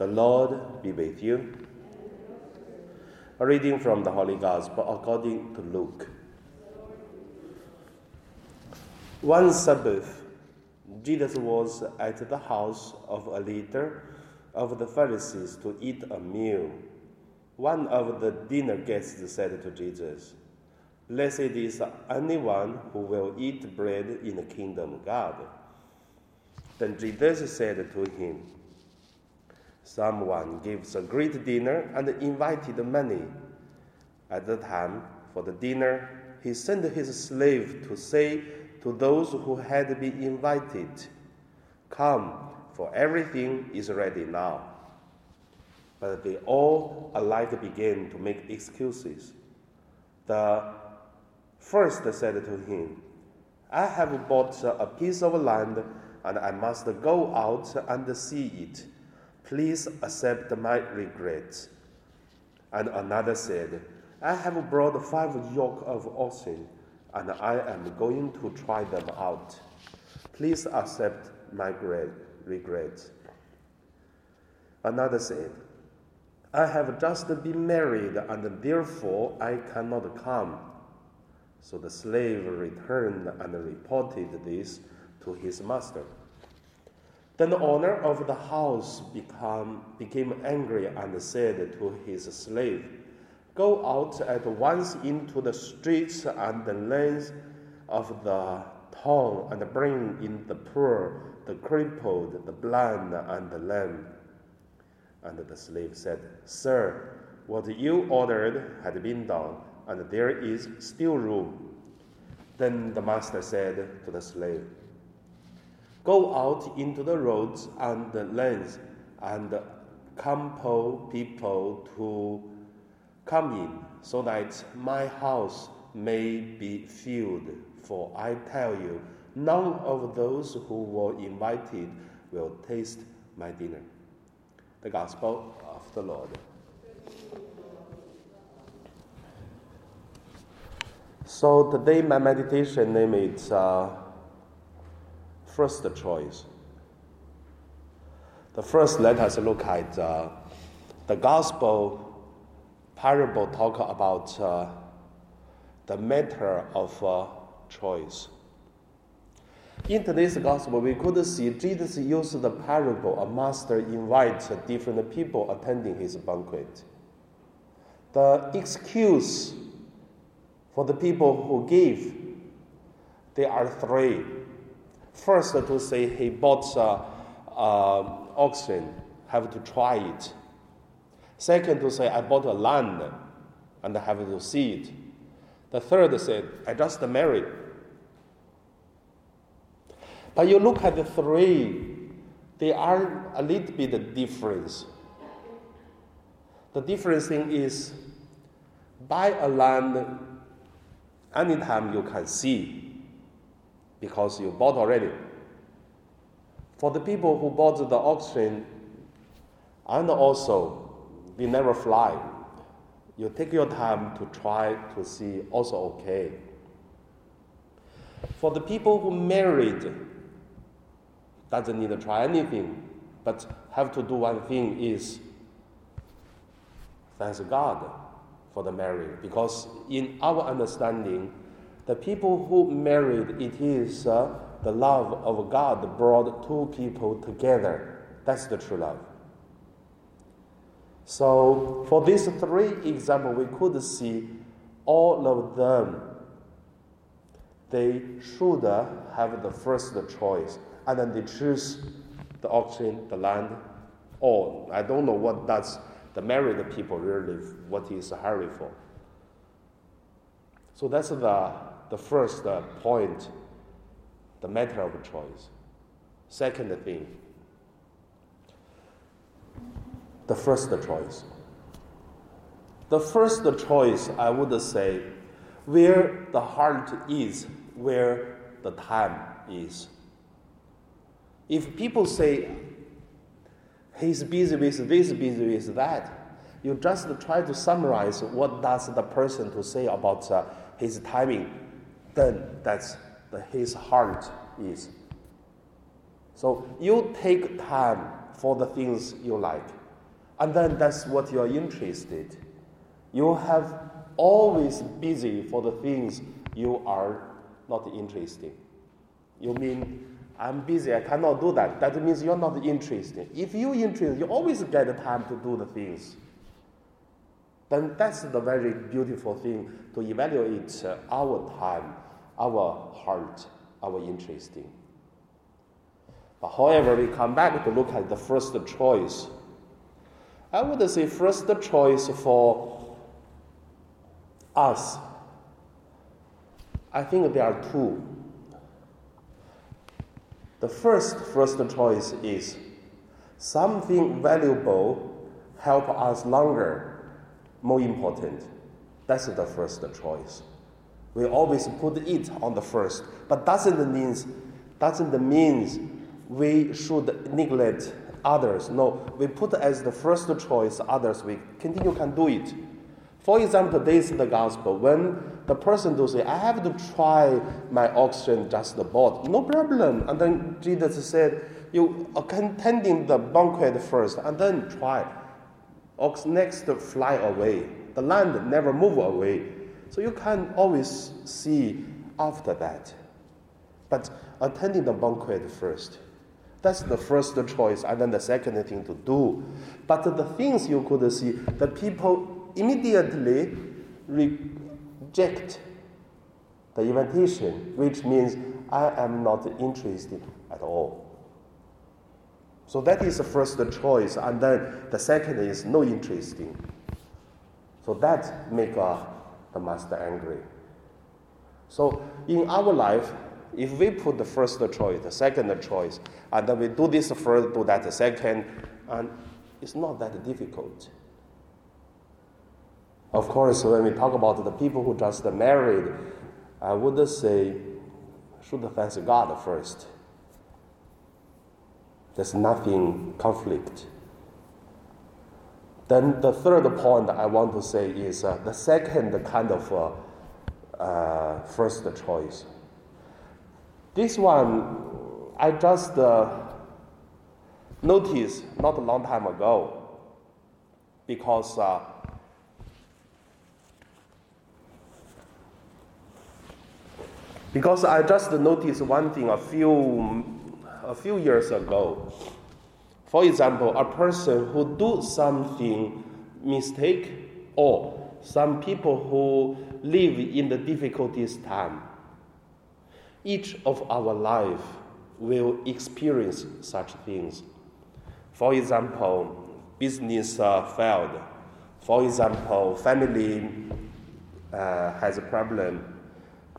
The Lord be with you. A reading from the Holy Gospel according to Luke. One Sabbath, Jesus was at the house of a leader of the Pharisees to eat a meal. One of the dinner guests said to Jesus, Blessed is anyone who will eat bread in the kingdom of God. Then Jesus said to him, Someone gives a great dinner and invited many. At the time for the dinner, he sent his slave to say to those who had been invited, Come, for everything is ready now. But they all alike began to make excuses. The first said to him, I have bought a piece of land and I must go out and see it. Please accept my regrets. And another said, I have brought five yoke of oxen, and I am going to try them out. Please accept my regrets. Another said, I have just been married, and therefore I cannot come. So the slave returned and reported this to his master. Then the owner of the house become, became angry and said to his slave, Go out at once into the streets and the lanes of the town and bring in the poor, the crippled, the blind, and the lame. And the slave said, Sir, what you ordered had been done, and there is still room. Then the master said to the slave, Go out into the roads and the lanes and compel people to come in, so that my house may be filled. For I tell you, none of those who were invited will taste my dinner. The Gospel of the Lord. So today my meditation name is uh, first choice. The first, let us look at uh, the gospel parable talk about uh, the matter of uh, choice. In today's gospel, we could see Jesus used the parable. A master invites different people attending his banquet. The excuse for the people who give, there are three. First, to say he bought uh, uh, oxen, have to try it. Second, to say I bought a land and I have to see it. The third said, I just married. But you look at the three, they are a little bit different. The difference thing is buy a land anytime you can see because you bought already. For the people who bought the auction, and also we never fly, you take your time to try to see also okay. For the people who married, doesn't need to try anything, but have to do one thing is thanks God for the marriage, because in our understanding, the people who married, it is uh, the love of God brought two people together. That's the true love. So, for these three examples, we could see all of them. They should have the first choice, and then they choose the auction, the land, or I don't know what that's the married people really, what is hurry for. So that's the the first uh, point, the matter of choice. Second thing, the first choice. The first choice, I would say, where the heart is, where the time is. If people say, he's busy with this, busy with that, you just try to summarize what does the person to say about uh, his timing then that's the, his heart is. So you take time for the things you like. and then that's what you're interested. You have always busy for the things you are not interested. You mean I'm busy, I cannot do that. That means you're not interested. If you're interested, you always get the time to do the things. Then that's the very beautiful thing to evaluate uh, our time, our heart, our interesting. But however, we come back to look at the first choice. I would say first choice for us. I think there are two. The first first choice is something valuable help us longer, more important. That's the first choice. We always put it on the first, but doesn't means doesn't means we should neglect others. No, we put as the first choice others. We continue can do it. For example, this is the gospel. When the person do say, I have to try my oxygen just the bought, no problem. And then Jesus said, you attending the banquet first and then try. Ox next fly away. The land never move away. So you can always see after that. But attending the banquet first. That's the first choice, and then the second thing to do. But the things you could see, the people immediately reject the invitation, which means I am not interested at all. So that is the first choice, and then the second is no interesting. So that make uh, the master angry. So in our life, if we put the first choice, the second choice, and then we do this first, do that second, and it's not that difficult. Of course, when we talk about the people who just married, I would say, should thank God first. There's nothing conflict. Then the third point I want to say is uh, the second kind of uh, uh, first choice. This one I just uh, noticed not a long time ago because uh, because I just noticed one thing a few a few years ago. For example, a person who do something mistake or some people who live in the difficulties time. Each of our life will experience such things. For example, business uh, failed. For example, family uh, has a problem.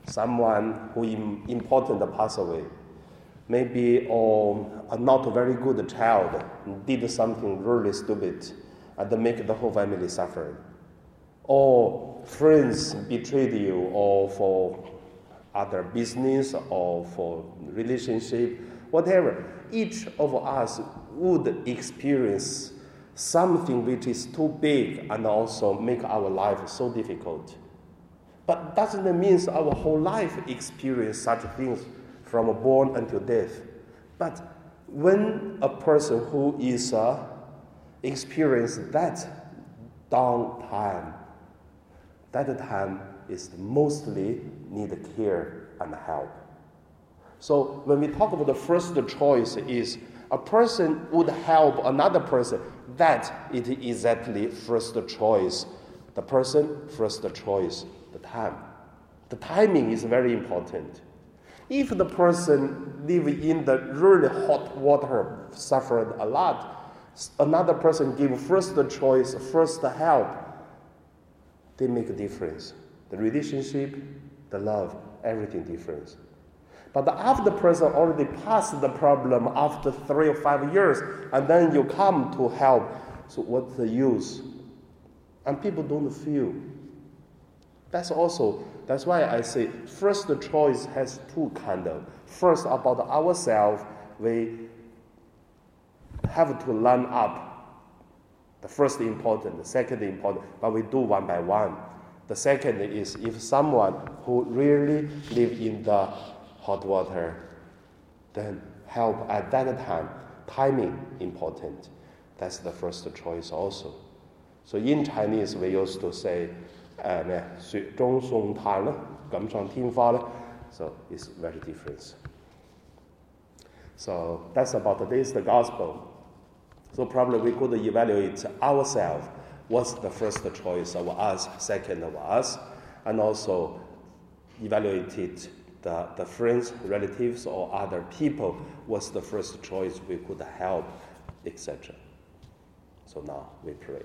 Someone who Im- important pass away maybe or a not very good child did something really stupid uh, and make the whole family suffer. Or friends betrayed you or for other business or for relationship, whatever. Each of us would experience something which is too big and also make our life so difficult. But doesn't mean our whole life experience such things from a born until death. But when a person who is uh, experience that down time, that time is mostly need care and help. So when we talk about the first choice is a person would help another person, that is exactly first choice. The person, first choice, the time. The timing is very important. If the person live in the really hot water, suffered a lot, another person give first choice, first help, they make a difference. The relationship, the love, everything difference. But after the person already passed the problem after three or five years, and then you come to help, so what's the use? And people don't feel. That's also that's why I say first the choice has two kind of. First about ourselves, we have to learn up. The first important, the second important, but we do one by one. The second is if someone who really live in the hot water, then help at that time. Timing important. that's the first choice also. So in Chinese, we used to say, uh, 咩雪中送炭啦，锦上添花啦。So it's very different. So that's about today's the gospel. So probably we could evaluate ourselves. What's the first choice of us, second of us, and also evaluated the, the friends, relatives, or other people. What's the first choice we could help, etc. So now we pray.